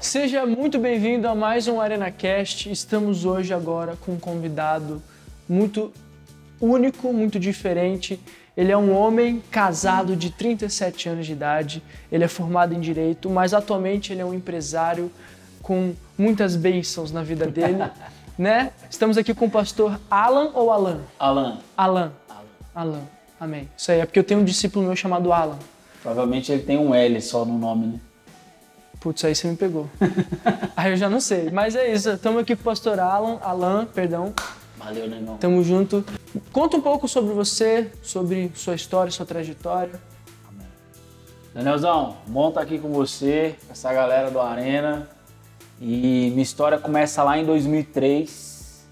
Seja muito bem-vindo a mais um ArenaCast. Estamos hoje agora com um convidado muito único, muito diferente. Ele é um homem casado de 37 anos de idade, ele é formado em direito, mas atualmente ele é um empresário com muitas bênçãos na vida dele, né? Estamos aqui com o pastor Alan ou Alan? Alan. Alan. Alan. Amém. Isso aí é porque eu tenho um discípulo meu chamado Alan. Provavelmente ele tem um L só no nome, né? Putz, aí você me pegou. aí eu já não sei. Mas é isso. Estamos aqui com o pastor Alan, Alan, perdão. Valeu, né, irmão? Tamo junto. Conta um pouco sobre você, sobre sua história, sua trajetória. Danielzão, bom estar aqui com você, com essa galera do Arena. E minha história começa lá em 2003.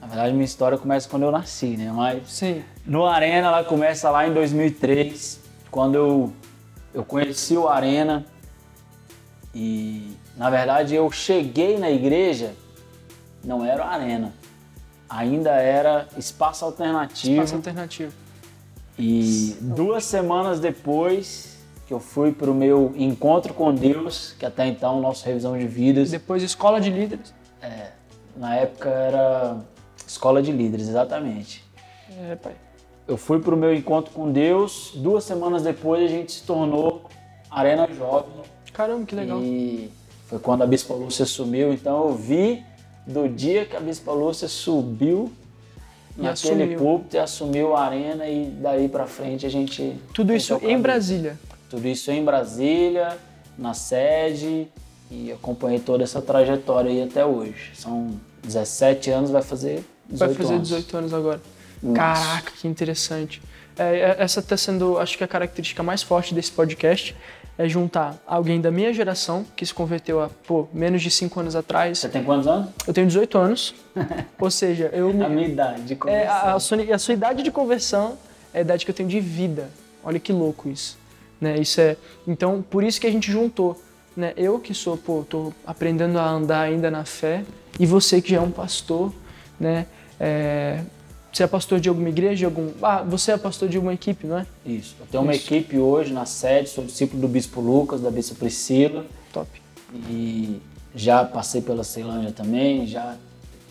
Na verdade, minha história começa quando eu nasci, né? Mas Sim. no Arena ela começa lá em 2003, quando eu, eu conheci o Arena. E na verdade eu cheguei na igreja, não era Arena, ainda era Espaço Alternativo. Espaço alternativo. E duas semanas depois que eu fui para o meu encontro com Deus, que até então nossa revisão de vidas, Depois escola de líderes. na época era escola de líderes, exatamente. É, pai. Eu fui para o meu encontro com Deus, duas semanas depois a gente se tornou Arena Jovem Caramba, que legal. e foi quando a Bispa Lúcia sumiu, então eu vi do dia que a Bispa Lúcia subiu E naquele assumiu. púlpito e assumiu a arena e daí para frente a gente Tudo isso em Brasília. Tudo isso em Brasília, na sede, e acompanhei toda essa trajetória aí até hoje. São 17 anos, vai fazer 18 Vai fazer anos. 18 anos agora. Nossa. Caraca, que interessante. É, é, essa está sendo, acho que a característica mais forte desse podcast é juntar alguém da minha geração, que se converteu há, pô, menos de 5 anos atrás. Você tem quantos anos? Eu tenho 18 anos. ou seja, eu me, A minha idade de É, conversão. a, a sua, a sua idade de conversão é a idade que eu tenho de vida. Olha que louco isso. Né? Isso é, então, por isso que a gente juntou. Né? Eu que sou, pô, tô aprendendo a andar ainda na fé, e você que já é um pastor, né? É, você é pastor de alguma igreja, de algum. Ah, você é pastor de alguma equipe, não é? Isso. Eu tenho uma Isso. equipe hoje na sede, sou discípulo do Bispo Lucas, da Bispa Priscila, Top. e já passei pela Ceilândia também, já...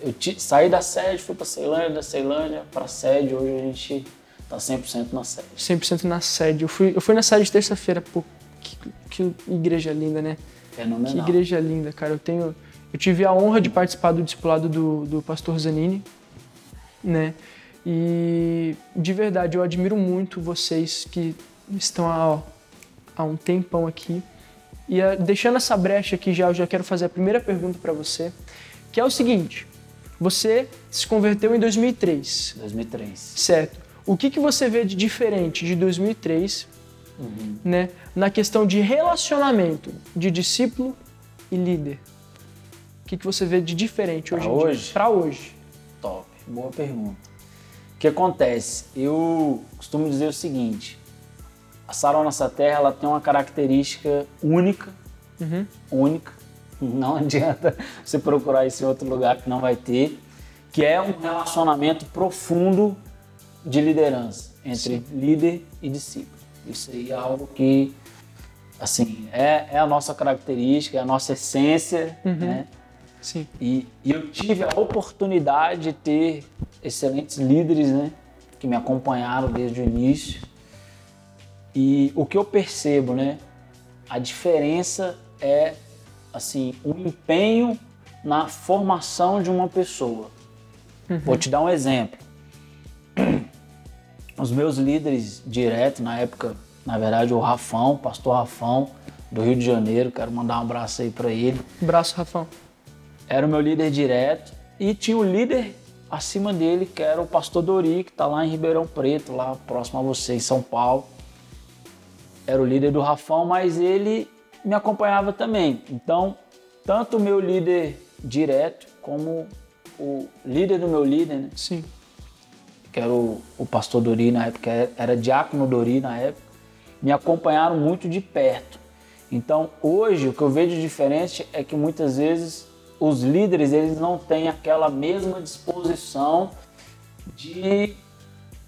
Eu ti- saí da sede, fui para Ceilândia, da Ceilândia para sede, hoje a gente tá 100% na sede. 100% na sede. Eu fui, eu fui na sede terça-feira, pô, que, que igreja linda, né? Que Fenomenal. igreja linda, cara. Eu tenho, eu tive a honra de participar do discipulado do, do pastor Zanini, né? E de verdade eu admiro muito vocês que estão há, há um tempão aqui. E ah, deixando essa brecha aqui já, eu já quero fazer a primeira pergunta para você, que é o seguinte: você se converteu em 2003, 2003. certo? O que, que você vê de diferente de 2003 Uhum. né, na questão de relacionamento de discípulo e líder? O que, que você vê de diferente Pra hoje em hoje? dia? Para hoje. Top, boa pergunta. O que acontece? Eu costumo dizer o seguinte: a Sarau Nossa Terra ela tem uma característica única, Uhum. única. Não adianta você procurar isso em outro lugar que não vai ter, que é um relacionamento profundo de liderança entre líder e discípulo. Isso aí é algo que, assim, é, é a nossa característica, é a nossa essência, né? Sim. E, e eu tive a oportunidade de ter excelentes líderes, né? Que me acompanharam desde o início. E o que eu percebo, né? A diferença é, assim, o empenho na formação de uma pessoa. Vou te dar um exemplo. Os meus líderes direto, na época, na verdade, o Rafão, pastor Rafão, do Rio de Janeiro, quero mandar um abraço aí para ele Braço, Rafão. era o meu líder direto e tinha o líder acima dele que era o pastor Dori, que está lá em Ribeirão Preto, lá próximo a você, em São Paulo. Era o líder do Rafão, mas ele me acompanhava também. Então, tanto o meu líder direto como o líder do meu líder, né, Sim. que era o, o pastor Dori na época, era, era diácono Dori na época, me acompanharam muito de perto. Então, hoje, o que eu vejo de diferente é que muitas vezes os líderes eles não têm aquela mesma disposição de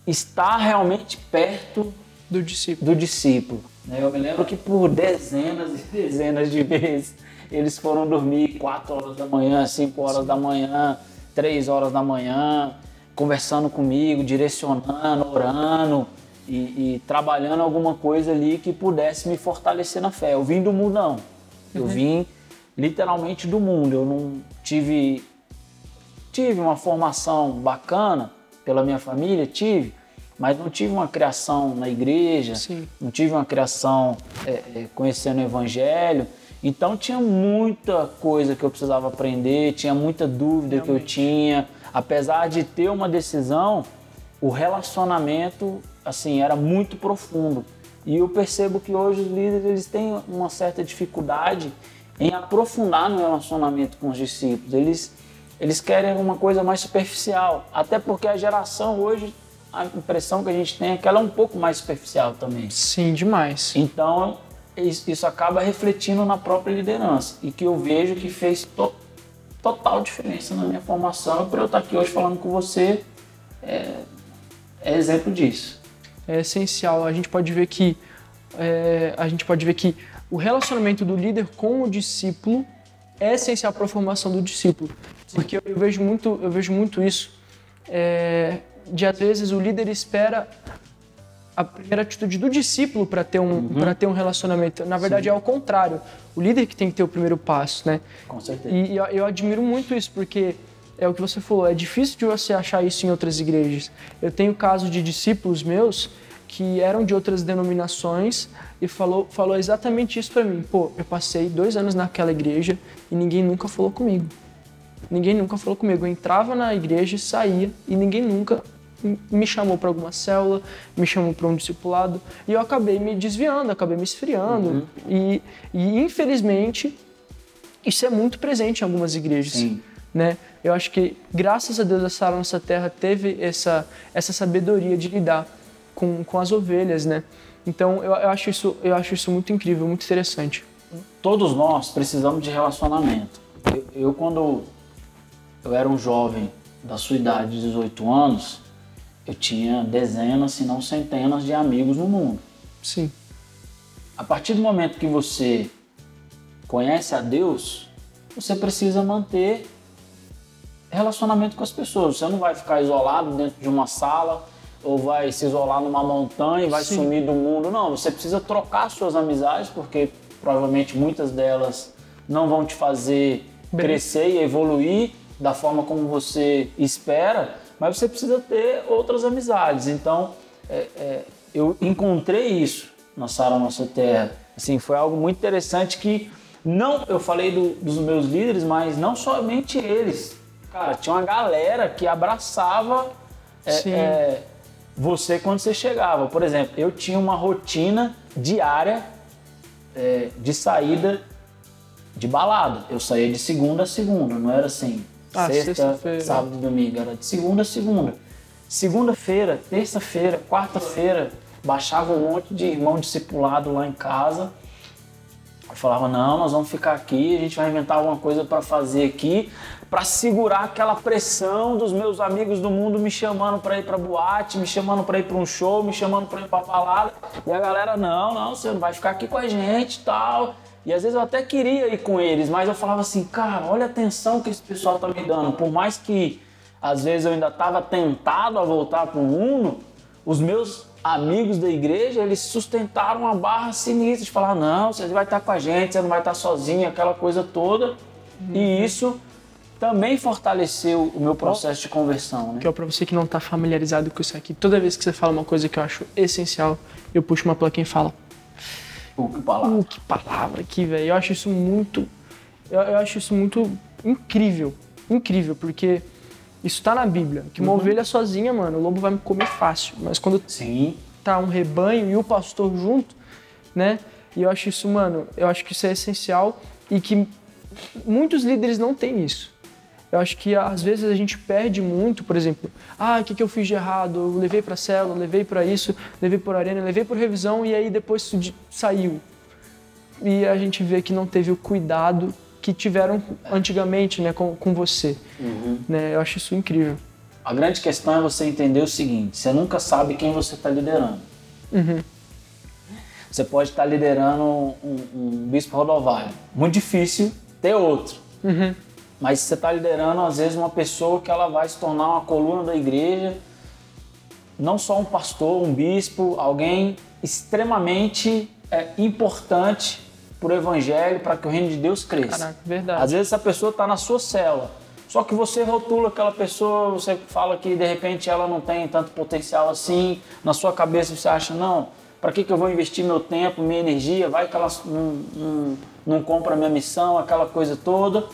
estar realmente perto Do discípulo. do discípulo. Né? Eu me lembro que por dezenas e dezenas de vezes eles foram dormir 4 horas da manhã, 5 horas da manhã, 3 horas da manhã, conversando comigo, direcionando, orando e, e, trabalhando alguma coisa ali que pudesse me fortalecer na fé. Eu vim do mundão. Eu uhum. vim literalmente do mundo. Eu não tive tive uma formação bacana pela minha família, tive, mas não tive uma criação na igreja, Sim. não tive uma criação é, é, conhecendo o evangelho. Então tinha muita coisa que eu precisava aprender, tinha muita dúvida Realmente. que eu tinha. Apesar de ter uma decisão, o relacionamento assim era muito profundo. E eu percebo que hoje os líderes eles têm uma certa dificuldade em aprofundar no relacionamento com os discípulos. Eles eles querem uma coisa mais superficial, até porque a geração hoje a impressão que a gente tem é que ela é um pouco mais superficial também. Sim, demais. Então, isso acaba refletindo na própria liderança e que eu vejo que fez to total diferença na minha formação. Por eu estar aqui hoje falando com você, é, é exemplo disso. É essencial. A gente pode ver que é, a gente pode ver que o relacionamento do líder com o discípulo é essencial para a formação do discípulo, porque eu, vejo muito eu vejo muito isso. É, de às vezes o líder espera a primeira atitude do discípulo para ter um uhum. ter um relacionamento. Na verdade Sim. é ao contrário. O líder que tem que ter o primeiro passo, né? Com certeza. E, e eu, eu, admiro muito isso porque é o que você falou. É difícil de você achar isso em outras igrejas. Eu tenho casos de discípulos meus que eram de outras denominações e falou falou exatamente isso para mim. Pô, eu passei dois anos naquela igreja e ninguém nunca falou comigo. Ninguém nunca falou comigo. Eu entrava na igreja e saía e ninguém nunca me chamou para alguma célula, me chamou para um discipulado e eu acabei me desviando, acabei me esfriando uhum. e, e, infelizmente isso é muito presente em algumas igrejas, Sim. né? Eu acho que graças a Deus essa nossa terra teve essa essa sabedoria de lidar com, com as ovelhas, né? Então eu, eu acho isso eu acho isso muito incrível, muito interessante. Todos nós precisamos de relacionamento. eu, eu quando eu era um jovem da sua idade, 18 anos, eu tinha dezenas, se não centenas de amigos no mundo. Sim. A partir do momento que você conhece a Deus, você precisa manter relacionamento com as pessoas. Você não vai ficar isolado dentro de uma sala ou vai se isolar numa montanha e vai Sim. sumir do mundo. Não, você precisa trocar suas amizades, porque provavelmente muitas delas não vão te fazer Bem... crescer e evoluir da forma como você espera mas você precisa ter outras amizades. Então, é, é, eu encontrei isso na Sara Nossa Terra. Assim, foi algo muito interessante que não, eu falei do, dos meus líderes, mas não somente eles. Cara, tinha uma galera que abraçava é, é, você quando você chegava. Por exemplo, eu tinha uma rotina diária é, de saída de balada. Eu saía de segunda a segunda, não era assim ah, sexta, sábado e domingo. Era de segunda a segunda. Segunda-feira, terça-feira, quarta-feira, baixava um monte de irmão discipulado lá em casa. Eu falava, não, nós vamos ficar aqui, a gente vai inventar alguma coisa para fazer aqui, para segurar aquela pressão dos meus amigos do mundo me chamando para ir para boate, me chamando para ir para um show, me chamando para ir para balada. E a galera, não, não, você não vai ficar aqui com a gente, tal. E às vezes eu até queria ir com eles, mas eu falava assim, cara, olha a atenção que esse pessoal tá me dando. Por mais que às vezes eu ainda estava tentado a voltar para o mundo, os meus amigos da igreja, eles sustentaram uma barra sinistra de falar, não, você vai estar com a gente, você não vai estar sozinho, aquela coisa toda. Uhum. E isso também fortaleceu o meu processo de conversão. Né? Que é para você que não está familiarizado com isso aqui. Toda vez que você fala uma coisa que eu acho essencial, eu puxo uma plaquinha e falo, Uh, que palavra. Uh, que palavra aqui, velho. Eu acho isso muito. Eu, eu, acho isso muito incrível. Incrível, porque isso tá na Bíblia. Que uma uhum. ovelha sozinha, mano, o lobo vai me comer fácil. Mas quando Sim. tá um rebanho e o pastor junto, né? E eu acho isso, mano, eu acho que isso é essencial e que muitos líderes não têm isso. Eu acho que às vezes a gente perde muito, por exemplo, ah, o que, que eu fiz de errado? Eu levei para célula, levei para isso, levei para arena, levei por revisão e aí depois saiu. E a gente vê que não teve o cuidado que tiveram antigamente né, com, com você. Uhum. Né? Eu acho isso incrível. A grande questão é você entender o seguinte: você nunca sabe quem você está liderando. Uhum. Você pode estar liderando um, um bispo rodovalho. Muito difícil ter outro. Uhum. Mas você está liderando, às vezes, uma pessoa que ela vai se tornar uma coluna da igreja, não só um pastor, um bispo, alguém extremamente é, importante para o evangelho, para que o reino de Deus cresça. Caraca, verdade. Às vezes essa pessoa está na sua cela, só que você rotula aquela pessoa, você fala que de repente ela não tem tanto potencial assim, na sua cabeça você acha, não, para que, que eu vou investir meu tempo, minha energia, vai que ela não, não, não compra minha missão, aquela coisa toda.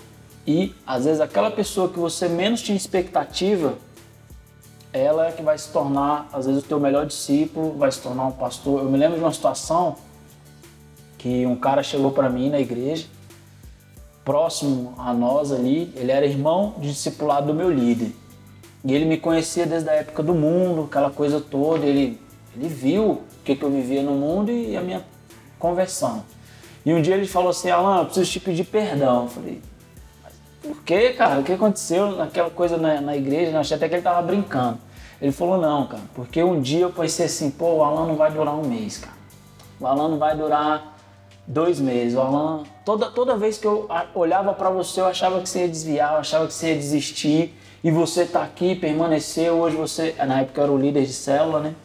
E às vezes aquela pessoa que você menos tinha expectativa, ela é que vai se tornar, às vezes, o teu melhor discípulo, vai se tornar um pastor. Eu me lembro de uma situação que um cara chegou para mim na igreja, próximo a nós ali, ele era irmão de discipulado do meu líder. E ele me conhecia desde a época do mundo, aquela coisa toda, ele, ele viu o que, que eu vivia no mundo e a minha conversão. E um dia ele falou assim, Alan, eu preciso te pedir perdão. Eu falei, por quê, cara? O que aconteceu naquela coisa na, na igreja? Eu achei até que ele tava brincando. Ele falou, não, cara, porque um dia eu pensei assim, pô, o Alan não vai durar um mês, cara. O Alan não vai durar dois meses. O Alan, toda, toda vez que eu olhava para você, eu achava que você ia desviar, eu achava que você ia desistir. E você tá aqui, permaneceu. Hoje você, na época eu era o líder de célula, né?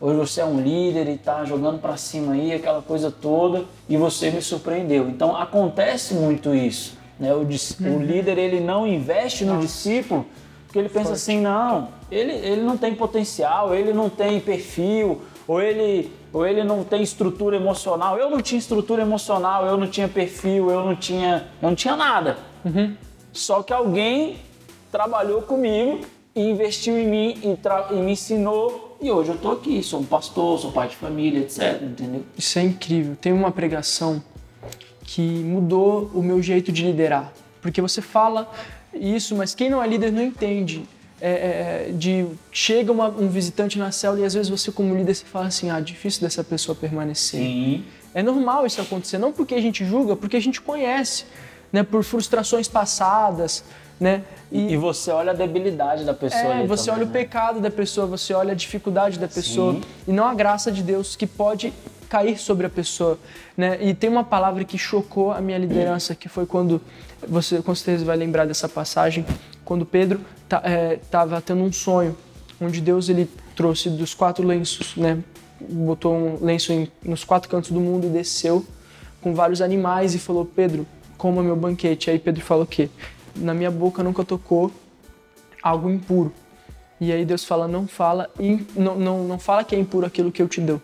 Hoje você é um líder e tá jogando para cima aí, aquela coisa toda, e você me surpreendeu. Então acontece muito isso. Né? O, uhum. o líder ele não investe no discípulo porque ele pensa assim, não, ele, ele não tem potencial, ele não tem perfil, ou ele, ou ele não tem estrutura emocional. Eu não tinha estrutura emocional, eu não tinha perfil, eu não tinha, eu não tinha nada. Uhum. Só que alguém trabalhou comigo e investiu em mim e, e, me ensinou e hoje eu tô aqui, sou um pastor, sou pai de família, etc, entendeu? Isso é incrível. Tem uma pregação que mudou o meu jeito de liderar. Porque você fala isso, mas quem não é líder não entende. É, é, de chega uma, um visitante na célula e às vezes você como líder você fala assim, ah, difícil dessa pessoa permanecer. Sim. É normal isso acontecer, não porque a gente julga, porque a gente conhece, né, por frustrações passadas, né? E, e você olha a debilidade da pessoa. É, você também, olha né? o pecado da pessoa, você olha a dificuldade da pessoa Sim. e não a graça de Deus que pode cair sobre a pessoa, né? E tem uma palavra que chocou a minha liderança, que foi quando você com certeza vai lembrar dessa passagem, quando Pedro estava é, tendo um sonho, onde Deus ele trouxe dos quatro lenços, né? Botou um lenço em, nos quatro cantos do mundo e desceu com vários animais e falou: Pedro, coma meu banquete. Aí Pedro falou o quê? Na minha boca nunca tocou algo impuro. E aí Deus fala: não fala, não, não, não fala que é impuro aquilo que eu te dou.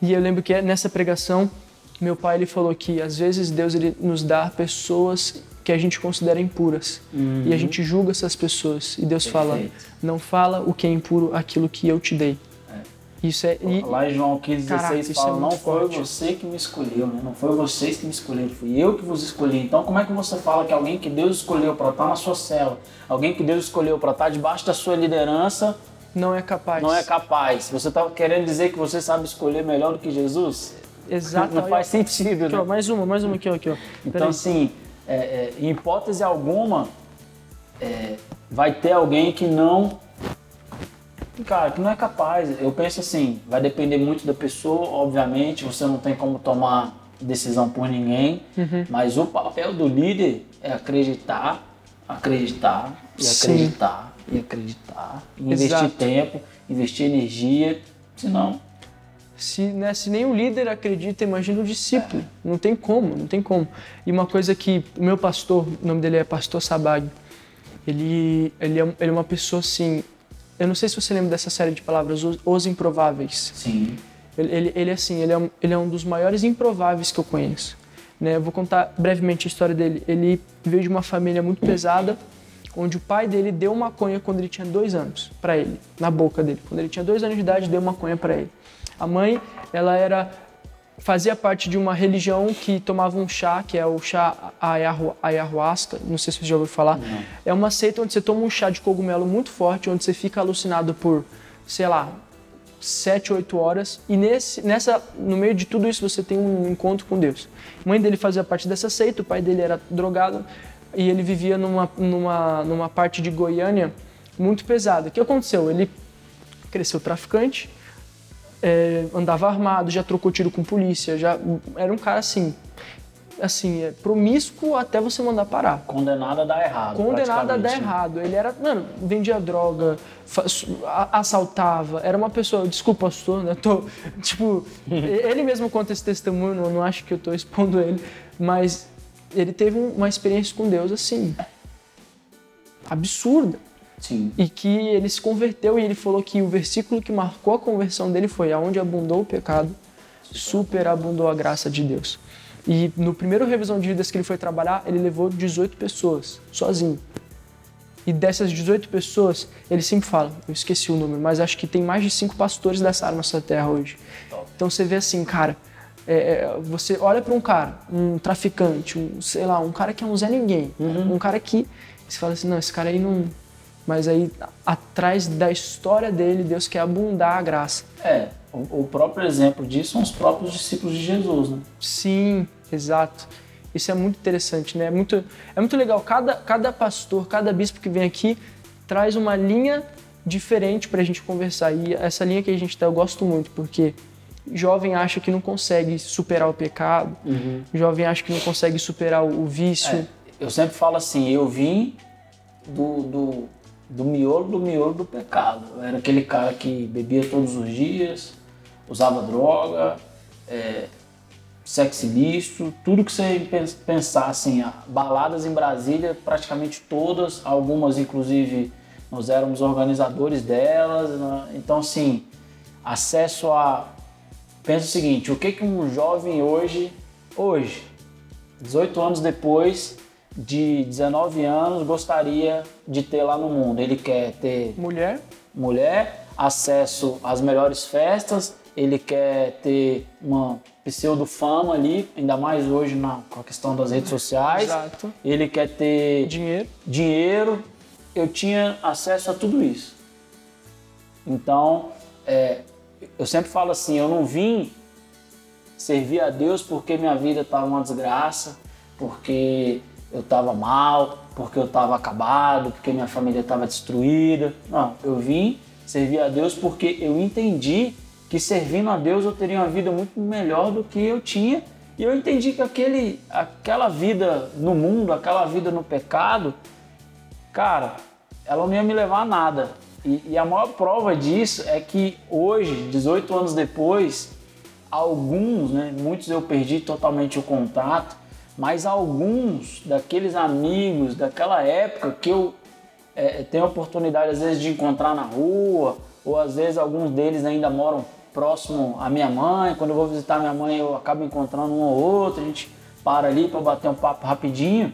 E eu lembro que nessa pregação, meu pai ele falou que às vezes Deus ele nos dá pessoas que a gente considera impuras. Uhum. E a gente julga essas pessoas. E Deus Perfeito. fala: não fala o que é impuro, aquilo que eu te dei. É. Isso é. E, Lá em João 15, Caraca, 16 isso é fala: muito Não foi forte. você que me escolheu, né? não foi vocês que me escolheram, fui eu que vos escolhi. Então, como é que você fala que alguém que Deus escolheu para estar na sua cela, alguém que Deus escolheu para estar debaixo da sua liderança, não é capaz. não é capaz? Você está querendo dizer que você sabe escolher melhor do que Jesus? Exato. Não faz sentido, Aqui, né? ó, mais uma, mais uma aqui, ó. Aqui, ó. Então, assim, é, é, em hipótese alguma, é, vai ter alguém que não. Cara, que não é capaz. Eu penso assim, vai depender muito da pessoa, obviamente, você não tem como tomar decisão por ninguém, Uhum. mas o papel do líder é acreditar, acreditar e Sim. E acreditar, e investir tempo, investir energia, senão Se, né, se nenhum líder acredita, imagina o discípulo. Não tem como, não tem como. E uma coisa que o meu pastor, o nome dele é Pastor Sabag, ele, ele, é, ele é uma pessoa assim. Eu não sei se você lembra dessa série de palavras, Os, Os Improváveis. sim. Ele, ele, ele, assim, ele é, um, ele é um dos maiores improváveis que eu conheço. Né? Eu vou contar brevemente a história dele. Ele veio de uma família muito pesada, onde o pai dele deu maconha quando ele tinha dois anos para ele, na boca dele. Quando ele tinha dois anos de idade, deu maconha para ele. A mãe, ela era fazia parte de uma religião que tomava um chá, que é o chá ayahu- ayahuasca, não sei se você já ouviu falar. É uma seita onde você toma um chá de cogumelo muito forte, onde você fica alucinado por, sei lá, sete, oito horas. E nesse, nessa, no meio de tudo isso você tem um encontro com Deus. A mãe dele fazia parte dessa seita, o pai dele era drogado e ele vivia numa, numa, numa parte de Goiânia muito pesada. O que aconteceu? Ele cresceu traficante, é, andava armado, já trocou tiro com polícia, já era um cara assim, assim, é, promíscuo até você mandar parar. Condenado a dar errado. Condenado a dar né? errado. Ele era, mano, vendia droga, assaltava, era uma pessoa, desculpa, pastor, né? Tô, tipo, ele mesmo conta esse testemunho, não, não acho que eu tô expondo ele, mas ele teve um- uma experiência com Deus assim, absurda. Sim. E que ele se converteu e ele falou que o versículo que marcou a conversão dele foi aonde abundou o pecado, superabundou a graça de Deus. E no primeiro revisão de vidas que ele foi trabalhar, ele levou 18 pessoas, sozinho. E dessas 18 pessoas, ele sempre fala, eu esqueci o número, mas acho que tem mais de cinco pastores dessa arma nessa terra hoje. Então você vê assim, cara, é, é, você olha para um cara, um traficante, um, sei lá, um cara que é um Zé Ninguém, um cara que você fala assim, não, esse cara aí não. Mas aí, atrás da história dele, Deus quer abundar a graça. É, o, o próprio exemplo disso são os próprios discípulos de Jesus, né? Sim, exato. Isso é muito interessante, né? É muito, é muito legal. Cada, cada pastor, cada bispo que vem aqui traz uma linha diferente para a gente conversar. E essa linha que a gente tá, eu gosto muito, porque jovem acha que não consegue superar o pecado, jovem acha que não consegue superar o, o vício. É, eu sempre falo assim, eu vim do, do, do miolo do miolo do pecado. Eu era aquele cara que bebia todos os dias, usava droga, é, sexo ilícito, tudo que você pens- pensar assim, baladas em Brasília, praticamente todas, algumas inclusive nós éramos organizadores delas, né? então assim, acesso a pensa o seguinte, o que que um jovem hoje, hoje, 18 anos depois de 19 anos, gostaria de ter lá no mundo? Ele quer ter Mulher, mulher, acesso às melhores festas, ele quer ter uma pseudo-fama ali, ainda mais hoje na, com a questão das redes sociais. Exato. Ele quer ter dinheiro. dinheiro, eu tinha acesso a tudo isso. Então, é, eu sempre falo assim, eu não vim servir a Deus porque minha vida estava uma desgraça, porque eu estava mal, porque eu estava acabado, porque minha família estava destruída. Não, eu vim servir a Deus porque eu entendi que servindo a Deus eu teria uma vida muito melhor do que eu tinha. E eu entendi que aquele, aquela vida no mundo, aquela vida no pecado, cara, ela não ia me levar a nada. E, e a maior prova disso é que hoje, 18 anos depois, alguns, né, muitos eu perdi totalmente o contato, mas alguns daqueles amigos daquela época que eu é, tenho a oportunidade às vezes de encontrar na rua, ou às vezes alguns deles ainda moram próximo à minha mãe. Quando eu vou visitar minha mãe, eu acabo encontrando um ou outro, a gente para ali para bater um papo rapidinho.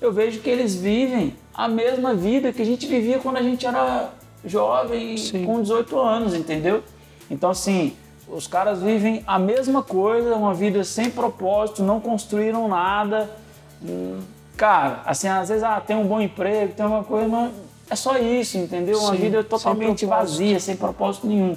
Eu vejo que eles vivem a mesma vida que a gente vivia quando a gente era jovem, Sim. com 18 anos, entendeu? Então, assim, os caras vivem a mesma coisa, uma vida sem propósito, não construíram nada. Cara, assim, às vezes ah, tem um bom emprego, tem uma coisa, mas é só isso, entendeu? Uma Sim, vida sem totalmente propósito. vazia, sem propósito nenhum.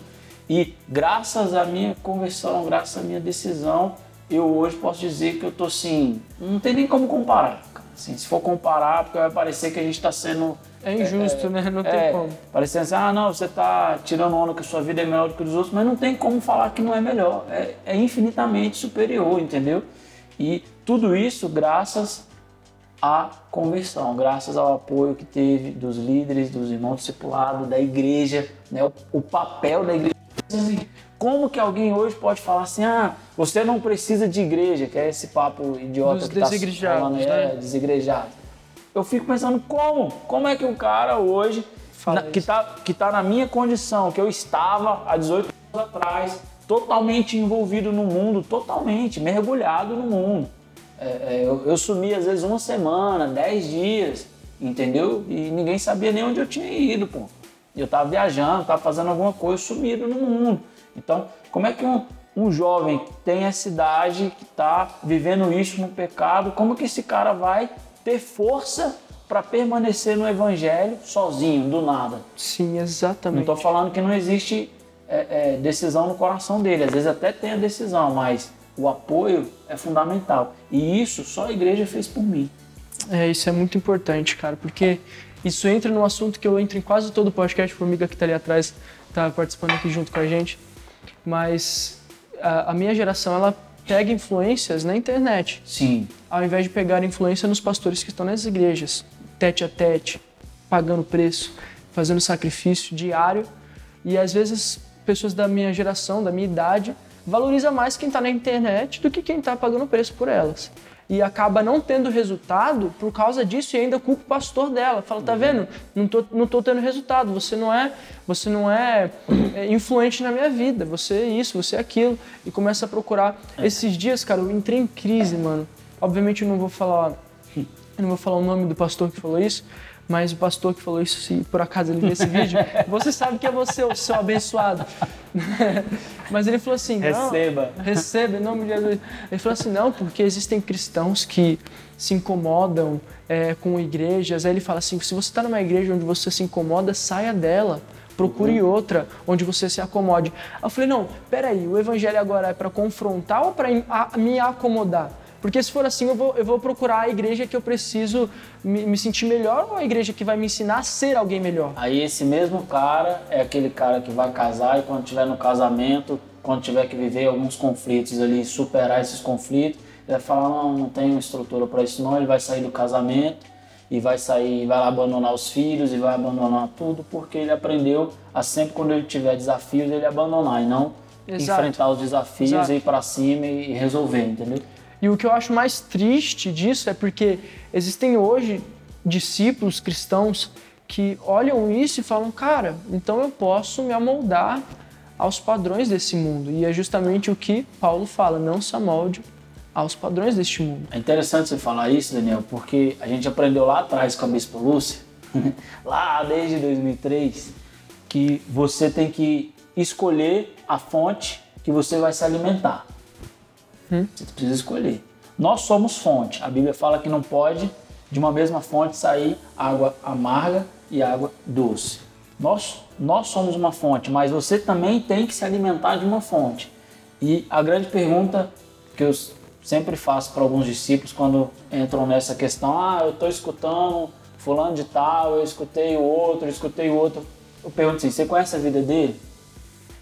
E graças à minha conversão, graças à minha decisão, eu hoje posso dizer que eu tô assim, não tem nem como comparar. Assim, se for comparar, porque vai parecer que a gente está sendo É injusto, né? Não tem é, como. Parecendo assim, ah, não, você tá tirando onda que a sua vida é melhor do que a dos outros, mas não tem como falar que não é melhor. É, é infinitamente superior, entendeu? E tudo isso graças à conversão, graças ao apoio que teve dos líderes, dos irmãos discipulados, da igreja, né? o, o papel da igreja. Como que alguém hoje pode falar assim, ah, você não precisa de igreja, que é esse papo idiota Dos que tá falando, é, né? desigrejado. Eu fico pensando como? Como é que um cara hoje, na- que, tá, que tá na minha condição, que eu estava há 18 anos atrás, totalmente envolvido no mundo, totalmente mergulhado no mundo. É, é, eu, eu sumi às vezes uma semana, dez dias, entendeu? E ninguém sabia nem onde eu tinha ido, pô. Eu tava viajando, tava fazendo alguma coisa sumido no mundo. Então, como é que um, um jovem que tem essa idade, que tá vivendo isso no pecado, como que esse cara vai ter força para permanecer no evangelho sozinho, do nada? Sim, Não exatamente. estou falando que não existe é, é, decisão no coração dele. Às vezes até tem a decisão, mas o apoio é fundamental. E isso só a igreja fez por mim. É, isso é muito importante, cara, porque isso entra num assunto que eu entro em quase todo podcast, formiga que tá ali atrás, tá participando aqui junto com a gente, mas a, a minha geração ela pega influências na internet, Sim. ao invés de pegar influência nos pastores que estão nas igrejas, tete a tete, pagando preço, fazendo sacrifício diário. E às vezes pessoas da minha geração, da minha idade, valoriza mais quem está na internet do que quem está pagando preço por elas. E acaba não tendo resultado por causa disso e ainda culpa o pastor dela. Fala, tá vendo? Não tô, não tô tendo resultado. Você não é, você não é, é influente na minha vida. Você é isso, você é aquilo. E começa a procurar. Esses dias, cara, eu entrei em crise, mano. Obviamente eu não vou falar, eu não vou falar o nome do pastor que falou isso, mas o pastor que falou isso, se por acaso ele ver esse vídeo, você sabe que é você, o seu abençoado. mas ele falou assim: Receba. receba em nome de Jesus. Ele falou assim: não, porque existem cristãos que se incomodam é, com igrejas. Aí ele fala assim: se você está numa igreja onde você se incomoda, saia dela. Procure outra onde você se acomode. Eu falei: não, peraí, o evangelho agora é para confrontar ou para me acomodar? Porque se for assim, eu vou, eu vou procurar a igreja que eu preciso me, me, sentir melhor ou a igreja que vai me ensinar a ser alguém melhor? Aí esse mesmo cara é aquele cara que vai casar e quando tiver no casamento, quando tiver que viver alguns conflitos ali, superar esses conflitos, ele vai falar, não, não tenho estrutura para isso não, ele vai sair do casamento e vai sair, vai abandonar os filhos e vai abandonar tudo porque ele aprendeu a sempre quando ele tiver desafios ele abandonar e não Exato. enfrentar os desafios, Exato. ir para cima e resolver, entendeu? E o que eu acho mais triste disso é porque existem hoje discípulos cristãos que olham isso e falam, cara, então eu posso me amoldar aos padrões desse mundo. E é justamente o que Paulo fala, não se amolde aos padrões deste mundo. É interessante você falar isso, Daniel, porque a gente aprendeu lá atrás com a Bispo Lúcia, lá desde 2003, que você tem que escolher a fonte que você vai se alimentar. Hum? Você precisa escolher. Nós somos fonte. A Bíblia fala que não pode de uma mesma fonte sair água amarga e água doce. Nós, nós somos uma fonte, mas você também tem que se alimentar de uma fonte. E a grande pergunta que eu sempre faço para alguns discípulos quando entram nessa questão, ah, eu estou escutando fulano de tal, eu escutei o outro, eu escutei o outro. Eu pergunto assim, você conhece a vida dele?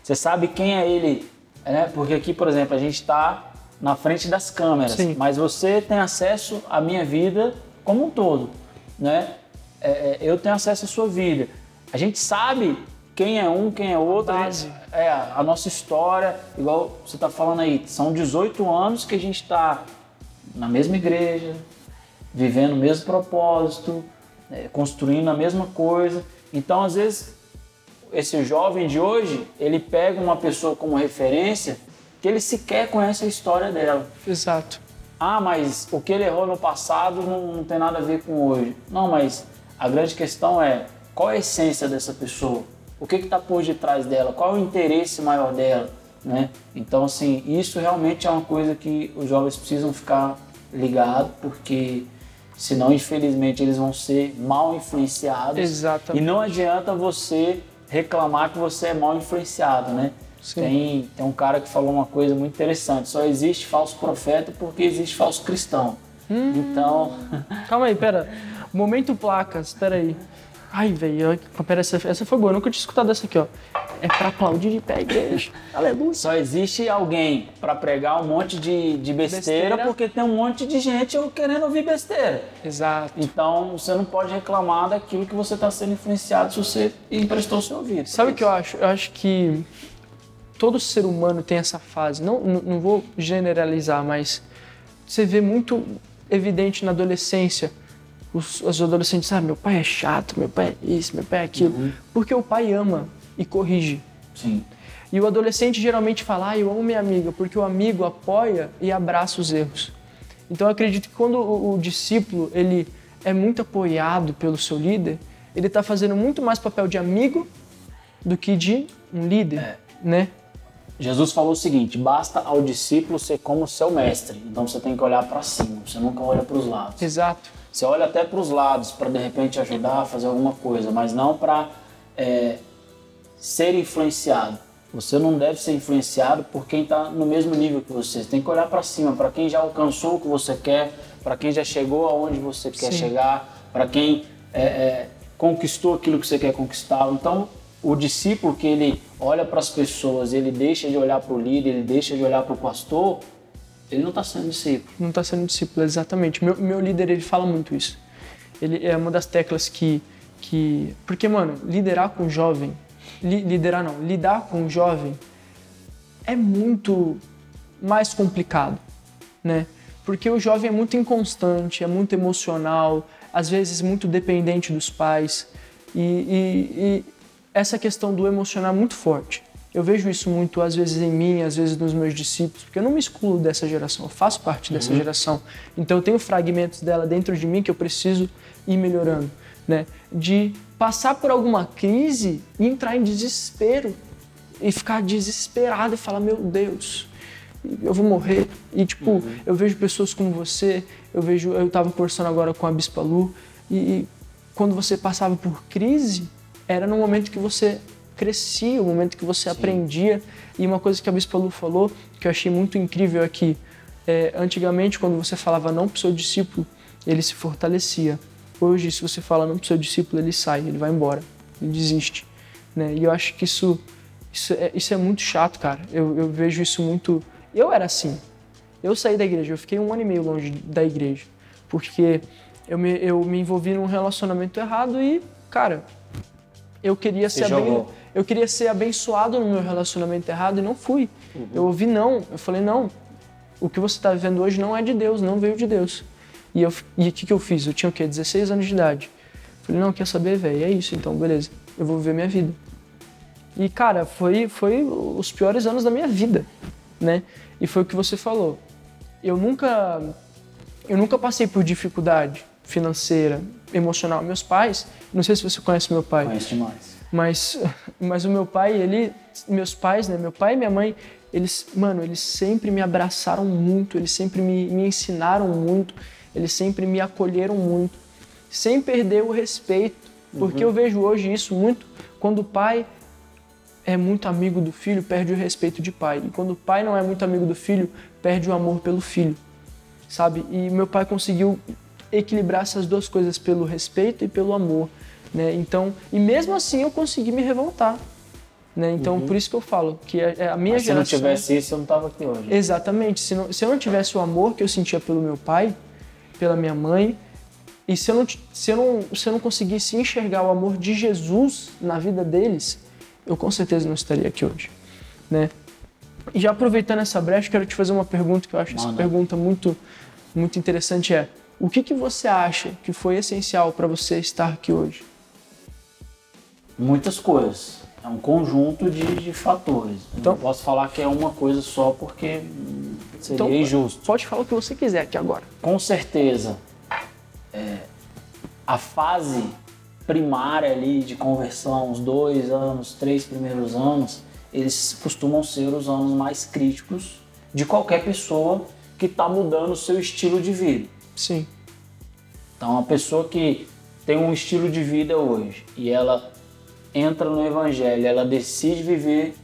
Você sabe quem é ele? É, porque aqui, por exemplo, a gente está na frente das câmeras, Sim. mas você tem acesso à minha vida como um todo, né? É, é, eu tenho acesso à sua vida. A gente sabe quem é um, quem é outro. A gente, é, a nossa história, igual você está falando aí, são 18 anos que a gente está na mesma igreja, vivendo o mesmo propósito, é, construindo a mesma coisa. Então, às vezes, esse jovem de hoje, ele pega uma pessoa como referência que ele sequer conhece a história dela. Exato. Ah, mas o que ele errou no passado não, não tem nada a ver com hoje. Não, mas a grande questão é qual a essência dessa pessoa? O que está por detrás dela? Qual é o interesse maior dela? Né? Então, assim, isso realmente é uma coisa que os jovens precisam ficar ligados, porque senão, infelizmente, eles vão ser mal influenciados. Exatamente. E não adianta você reclamar que você é mal influenciado, né? Tem, tem um cara que falou uma coisa muito interessante: só existe falso profeta porque existe falso cristão. Hum. Então. Calma aí, pera. Momento placas, pera aí. Ai, velho, pera, essa, essa foi boa, eu nunca tinha escutado essa aqui, ó. É pra aplaudir de pé, igreja. Aleluia. Só existe alguém para pregar um monte de, de besteira, besteira, porque tem um monte de gente querendo ouvir besteira. Exato. Então você não pode reclamar daquilo que você está sendo influenciado se você emprestou seu ouvido. Sabe o que eu acho? Eu acho que todo ser humano tem essa fase. Não, não vou generalizar, mas você vê muito evidente na adolescência. Os, os adolescentes, ah, meu pai é chato, meu pai é isso, meu pai é aquilo. Uhum. Porque o pai ama e corrige. Sim. E o adolescente geralmente fala, ah, eu amo minha amiga, porque o amigo apoia e abraça os erros. Então eu acredito que quando o, o discípulo ele é muito apoiado pelo seu líder, ele está fazendo muito mais papel de amigo do que de um líder, é. né? Jesus falou o seguinte: basta ao discípulo ser como seu mestre. Então você tem que olhar para cima, você nunca olha para os lados. Exato. Você olha até para os lados para de repente ajudar a fazer alguma coisa, mas não para é, ser influenciado. Você não deve ser influenciado por quem está no mesmo nível que você. Você tem que olhar para cima, para quem já alcançou o que você quer, para quem já chegou aonde você quer Sim. chegar, para quem é, é, conquistou aquilo que você quer conquistar. Então o discípulo que ele olha para as pessoas, ele deixa de olhar para o líder, ele deixa de olhar para o pastor, ele não está sendo discípulo. Não está sendo discípulo, exatamente. Meu, meu líder, ele fala muito isso. Ele é uma das teclas que... que porque, mano, liderar com jovem... Li, liderar não, lidar com jovem é muito mais complicado, né? Porque o jovem é muito inconstante, é muito emocional, às vezes muito dependente dos pais. E, e, essa questão do emocional é muito forte. Eu vejo isso muito, às vezes, em mim, às vezes nos meus discípulos, porque eu não me excluo dessa geração, eu faço parte dessa uhum. geração. Então eu tenho fragmentos dela dentro de mim que eu preciso ir melhorando. Né? De passar por alguma crise e entrar em desespero e ficar desesperado e falar: Meu Deus, eu vou morrer. E, tipo, uhum. eu vejo pessoas como você, eu vejo, eu estava conversando agora com a Bispa Lu, e, e, quando você passava por crise, era no momento que você crescia, o momento que você Sim. aprendia. E uma coisa que a Bispa Lu falou, que eu achei muito incrível, é que é, antigamente, quando você falava não para o seu discípulo, ele se fortalecia. Hoje, se você fala não para o seu discípulo, ele sai, ele vai embora, ele desiste. Né? E eu acho que isso, isso, é, isso é muito chato, cara. Eu, eu vejo isso muito eu era assim. Eu saí da igreja, eu fiquei um ano e meio longe da igreja, porque eu me, eu me envolvi num relacionamento errado e, cara, eu queria ser aben... eu queria ser abençoado no meu relacionamento errado e não fui. Uhum. Eu ouvi não, eu falei não. O que você está vivendo hoje não é de Deus, não veio de Deus. E eu e o que, que eu fiz? Eu tinha o quê? 16 anos de idade. Falei, não, quer saber, velho? É isso, então, beleza. Eu vou viver minha vida. E, cara, foi, foi os piores anos da minha vida, né? E foi o que você falou. Eu nunca, eu nunca passei por dificuldade financeira, emocional. Meus pais, não sei se você conhece meu pai. Conheço demais. Mas, mas o meu pai, ele, meus pais, né, meu pai e minha mãe, eles, mano, eles sempre me abraçaram muito, eles sempre me, me ensinaram muito, eles sempre me acolheram muito, sem perder o respeito, porque uhum. eu vejo hoje isso muito quando o pai é muito amigo do filho, perde o respeito de pai. E quando o pai não é muito amigo do filho, perde o amor pelo filho. Sabe? E meu pai conseguiu equilibrar essas duas coisas pelo respeito e pelo amor, né? Então, e mesmo assim eu consegui me revoltar. Né? Então, uhum. por isso que eu falo que a, é, a minha Mas geração. Se não tivesse isso, eu não tava aqui hoje. Exatamente. Se, não, se eu não tivesse o amor que eu sentia pelo meu pai, pela minha mãe, e se eu não, se eu não, se eu não conseguisse enxergar o amor de Jesus na vida deles, eu com certeza não estaria aqui hoje, né? E já aproveitando essa brecha, quero te fazer uma pergunta que eu acho Mano. essa pergunta muito, muito interessante é: o que que você acha que foi essencial para você estar aqui hoje? Muitas coisas. É um conjunto de, de fatores. Então, não posso falar que é uma coisa só porque seria então, injusto. Pode falar o que você quiser aqui agora. Com certeza. É, a fase primária ali de conversão, os dois anos, três primeiros anos, eles costumam ser os anos mais críticos de qualquer pessoa que está mudando o seu estilo de vida. Sim. Então, a pessoa que tem um estilo de vida hoje e ela entra no Evangelho, ela decide viver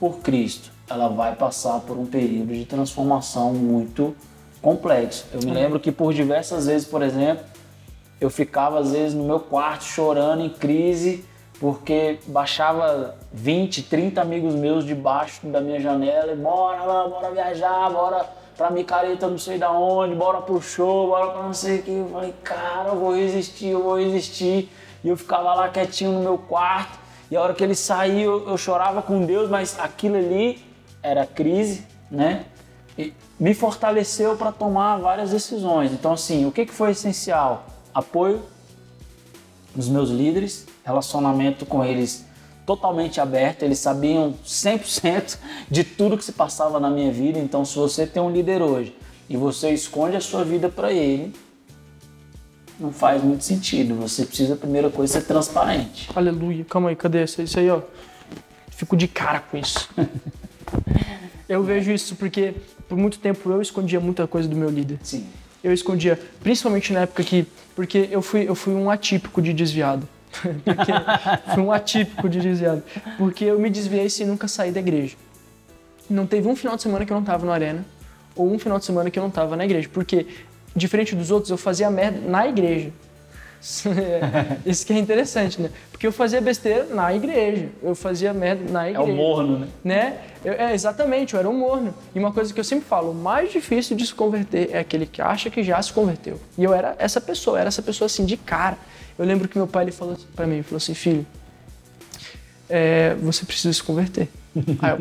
por Cristo, ela vai passar por um período de transformação muito complexo. Eu me é. lembro que por diversas vezes, por exemplo, eu ficava às vezes no meu quarto chorando em crise, porque baixava 20, 30 amigos meus debaixo da minha janela e bora lá, bora viajar, bora pra micareta não sei da onde, bora pro show, bora pra não sei o que. Eu falei, cara, eu vou resistir, eu vou resistir. E eu ficava lá quietinho no meu quarto. E a hora que ele saiu, eu, chorava com Deus, mas aquilo ali era crise, né? E me fortaleceu para tomar várias decisões. Então, assim, o que, que foi essencial? apoio dos meus líderes, relacionamento com eles totalmente aberto, eles sabiam 100% de tudo que se passava na minha vida. Então, se você tem um líder hoje e você esconde a sua vida para ele, não faz muito sentido. Você precisa, a primeira coisa, ser transparente. Aleluia. Calma aí, cadê isso? Isso aí, ó. Fico de cara com isso. eu vejo isso porque por muito tempo eu escondia muita coisa do meu líder. Sim eu escondia, principalmente na época que. Porque eu fui, eu fui um atípico de desviado. Porque, fui um atípico de desviado. Porque eu me desviei sem nunca sair da igreja. Não teve um final de semana que eu não tava no Arena, ou um final de semana que eu não tava na igreja. Porque, diferente dos outros, eu fazia merda na igreja. Isso que é interessante, né? Porque eu fazia besteira na igreja. Eu fazia merda na É igreja. o morno, né? né? Eu- é, exatamente, eu era um morno. E uma coisa que eu sempre falo, o mais difícil de se converter é aquele que acha que já se converteu. E eu era essa pessoa, era essa pessoa assim, de cara. Eu lembro que meu pai ele falou pra mim, ele falou assim, filho, é, você precisa se converter. Aí eu...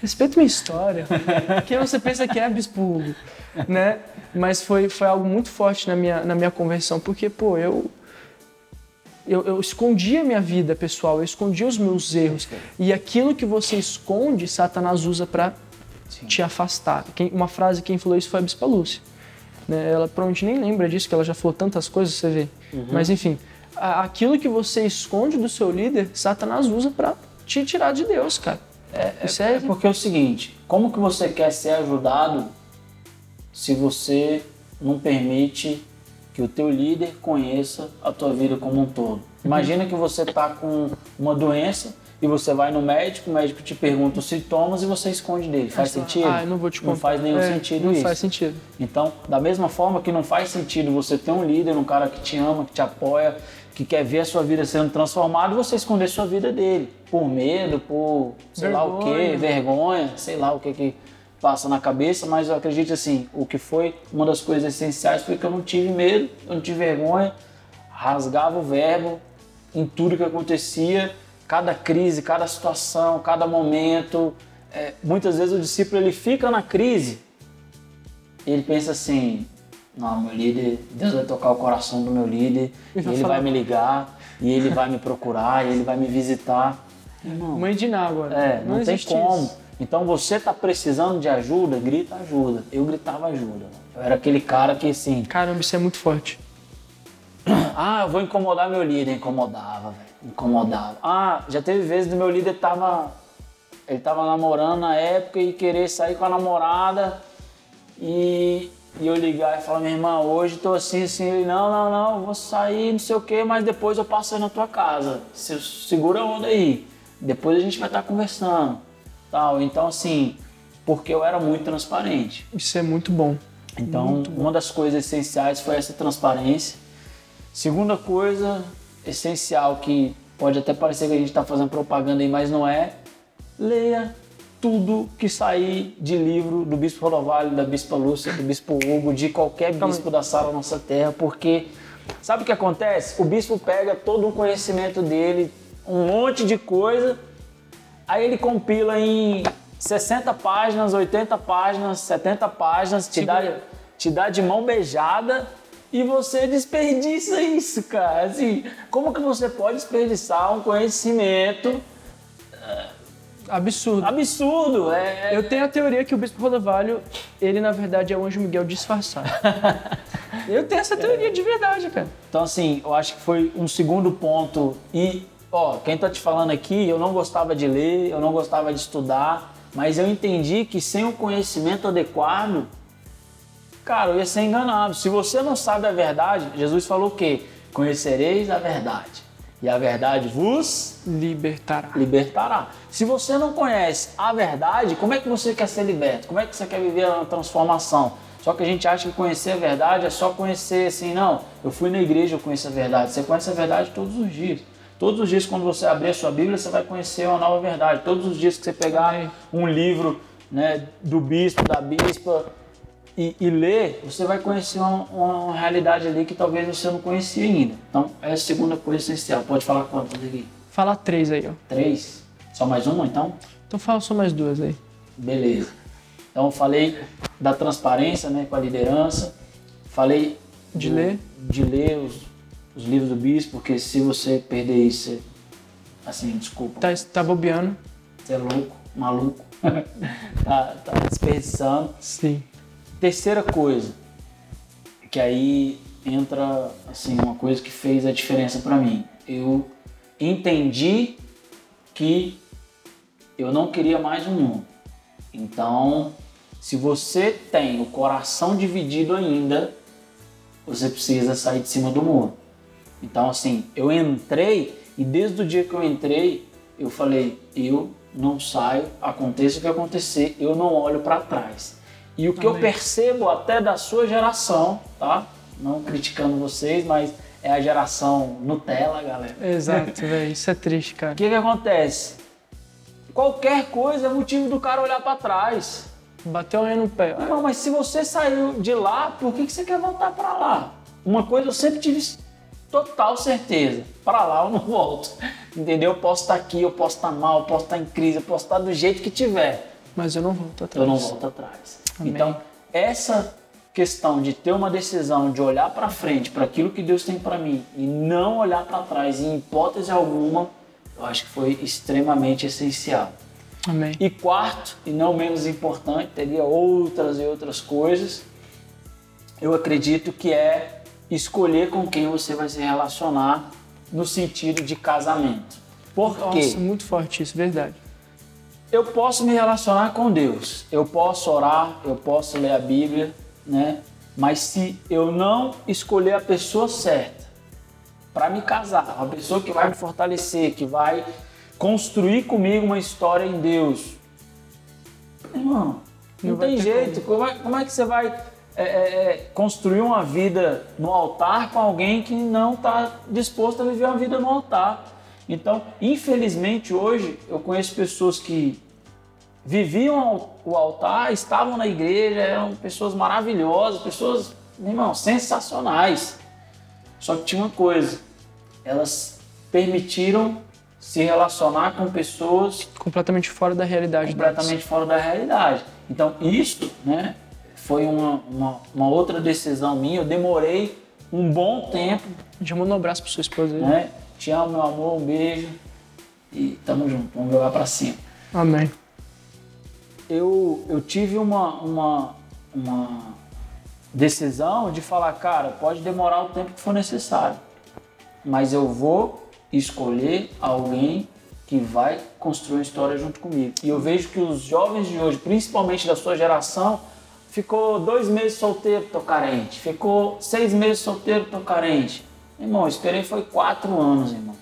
Respeita minha história. Quem você pensa que é Bispo Hugo, né? Mas foi, foi algo muito forte na minha, na minha conversão, porque, pô, eu, eu, eu escondia a minha vida pessoal, eu escondia os meus erros. E aquilo que você esconde, Satanás usa para te afastar. Quem- uma frase, quem falou isso foi a Bispa Lúcia. Né? Ela provavelmente nem lembra disso, que ela já falou tantas coisas, você vê. Mas enfim, aquilo que você esconde do seu líder, Satanás usa para te tirar de Deus, cara. É, isso é, É porque é o seguinte, como que você quer ser ajudado se você não permite que o teu líder conheça a tua vida como um todo? Imagina que você tá com uma doença e você vai no médico, o médico te pergunta os sintomas e você esconde dele. Faz sentido? Ah, eu não vou te contar. Não faz nenhum É, sentido não isso. faz sentido. Então, da mesma forma que não faz sentido você ter um líder, um cara que te ama, que te apoia, que quer ver a sua vida sendo transformada, você esconder sua vida dele. Por medo, por sei lá o Vergonha. quê, vergonha, sei lá o que que passa na cabeça, mas eu acredito assim, o que foi uma das coisas essenciais foi que eu não tive medo, eu não tive vergonha, rasgava o verbo em tudo que acontecia, cada crise, cada situação, cada momento. É, muitas vezes o discípulo ele fica na crise e ele pensa assim, não, meu líder, Deus vai tocar o coração do meu líder, e ele vai me ligar, e ele vai me procurar, e ele vai me visitar. Irmão, Mãe de agora. é, não, tem existe como. isso. Então você tá precisando de ajuda, grita ajuda. Eu gritava ajuda. Eu era aquele cara que assim, Caramba, isso é muito forte. ah, eu vou incomodar meu líder. Incomodava, velho. Incomodava. Ah, já teve vezes do meu líder tava. Ele tava namorando na época e querer sair com a namorada. E, e eu ligar e falar, minha irmã, hoje tô assim, assim. Ele, não, não, não, vou sair, não sei o quê, mas depois eu passo aí na tua casa. Se, segura a onda aí. Depois a gente vai estar conversando. Tal. Então, assim, porque eu era muito transparente. Isso é muito bom. Então, uma das coisas essenciais foi essa transparência. Segunda coisa essencial que pode até parecer que a gente está fazendo propaganda aí, mas não é, leia tudo que sair de livro do Bispo Rodovalho, da Bispa Lúcia, do Bispo Hugo, de qualquer bispo da sala Nossa Terra, porque sabe o que acontece? O bispo pega todo o conhecimento dele, um monte de coisa, Aí ele compila em 60 páginas, 80 páginas, 70 páginas, te dá, Segura. te dá de mão beijada e você desperdiça isso, cara. Assim, como que você pode desperdiçar um conhecimento Absurdo. absurdo? É, Eu tenho a teoria que o Bispo Rodovalho, ele na verdade é o Anjo Miguel disfarçado. Eu tenho essa teoria de verdade, cara. Então, assim, eu acho que foi um segundo ponto. E, ó, quem tá te falando aqui, eu não gostava de ler, eu não gostava de estudar, mas eu entendi que sem o conhecimento adequado, cara, eu ia ser enganado. Se você não sabe a verdade, Jesus falou o quê? Conhecereis a verdade. E a verdade vos Libertará. libertará. Se você não conhece a verdade, como é que você quer ser liberto? Como é que você quer viver a transformação? Só que a gente acha que conhecer a verdade é só conhecer assim, não, eu fui na igreja, eu conheço a verdade. Você conhece a verdade todos os dias. Todos os dias, quando você abrir a sua Bíblia, você vai conhecer uma nova verdade. Todos os dias que você pegar um livro né, do bispo, da bispa e, e ler, você vai conhecer uma, uma- realidade ali que talvez você não conhecia ainda. Então, é a segunda coisa essencial. Pode falar quantas aqui? Fala três aí, ó. Três? Só mais uma, então? Então fala só mais duas aí. Beleza. Então eu falei da transparência né, com a liderança, falei De do- ler. de ler os, os livros do bispo, porque se você perder isso, você- assim, desculpa, Tá, tá bobeando? você é louco, maluco, tá, tá desperdiçando. Sim. Terceira coisa, que aí entra assim uma coisa que fez a diferença para mim. Eu entendi que eu não queria mais um mundo. Então, se você tem o coração dividido ainda, você precisa sair de cima do muro. Então, assim, eu entrei e desde o dia que eu entrei, eu falei, eu não saio, aconteça o que acontecer, eu não olho para trás. E o que eu percebo até da sua geração, tá? não criticando vocês, mas é a geração Nutella, galera. Exato, velho. Isso é triste, cara. O que que acontece? Qualquer coisa é motivo do cara olhar para trás. Bateu alguém no pé. Não, mas se você saiu de lá, por que, que você quer voltar para lá? Uma coisa eu sempre tive total certeza. Para lá eu não volto. Entendeu? Eu posso estar aqui, eu posso estar mal, eu posso estar em crise, eu posso estar do jeito que tiver. Mas eu não volto atrás. Eu não volto atrás. Amém. Então, essa questão de ter uma decisão, de olhar para frente, para aquilo que Deus tem para mim e não olhar para trás em hipótese alguma, eu acho que foi extremamente essencial. Amém. E quarto, e não menos importante, teria outras e outras coisas, eu acredito que é escolher com quem você vai se relacionar no sentido de casamento. Por quê? Nossa, muito forte isso, verdade. Eu posso me relacionar com Deus, eu posso orar, eu posso ler a Bíblia, né? Mas se eu não escolher a pessoa certa para me casar, uma pessoa que vai me fortalecer, que vai construir comigo uma história em Deus, irmão, não, Não tem jeito. Como é, como é que você vai é, é, é, construir uma vida no altar com alguém que não está disposto a viver uma vida no altar? Então, infelizmente, hoje eu conheço pessoas que viviam o altar, estavam na igreja, eram pessoas maravilhosas, pessoas, meu irmão, sensacionais. Só que tinha uma coisa, elas permitiram se relacionar com pessoas Completamente fora da realidade. completamente fora da realidade. Então, isso né, foi uma, uma, uma outra decisão minha. Eu demorei um bom tempo, Já manda um abraço pra sua esposa aí. né? Te amo, meu amor, um beijo e tamo junto, vamos jogar pra cima. Amém. eu, eu tive uma, uma, uma decisão de falar, cara, pode demorar o tempo que for necessário, mas eu vou escolher alguém que vai construir uma história junto comigo. E eu vejo que os jovens de hoje, principalmente da sua geração, ficou dois meses solteiro, tô carente. Ficou seis meses solteiro, tô carente. Irmão, eu esperei foi quatro anos, irmão.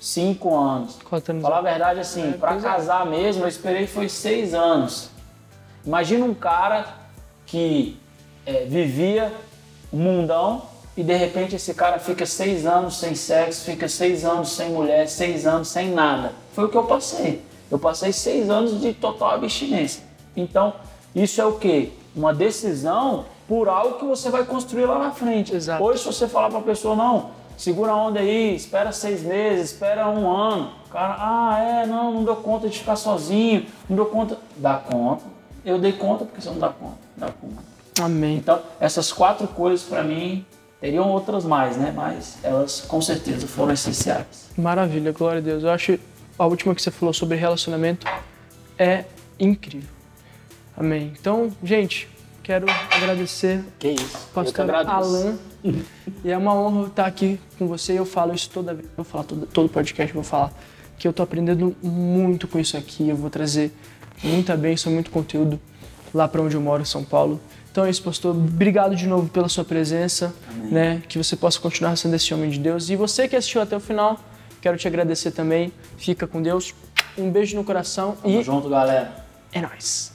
Cinco anos. Quatro anos. Falar a verdade, assim, pra pois é. casar mesmo, eu esperei foi seis anos. Imagina um cara que é, vivia um mundão e de repente esse cara fica seis anos sem sexo, fica seis anos sem mulher, seis anos sem nada. Foi o que eu passei. Eu passei seis anos de total abstinência. Então, isso é o quê? Uma decisão por algo que você vai construir lá na frente. Exato. Hoje, se você falar pra pessoa, não, segura a onda aí, espera seis meses, espera um ano. O Cara, ah, é, não, não dou conta de ficar sozinho, não dou conta. Dá conta. Eu dei conta porque você não dá conta. Dá conta. Amém. Então, essas quatro coisas para mim, teriam outras mais, né? Mas elas com certeza foram essenciais. Maravilha, glória a Deus. Eu acho a última que você falou sobre relacionamento é incrível. Amém. Então, gente, quero agradecer Que isso. pastor. Alan. E é uma honra estar aqui com você. Eu falo isso toda vez. Vou falar todo, todo podcast, vou falar que eu tô aprendendo muito com isso aqui. Eu vou trazer muita bênção, muito conteúdo lá para onde eu moro, São Paulo. Então é isso, pastor. Obrigado de novo pela sua presença, né? Que você possa continuar sendo esse homem de Deus. E você que assistiu até o final, quero te agradecer também. Fica com Deus. Um beijo no coração Tamo e junto, galera. é nóis.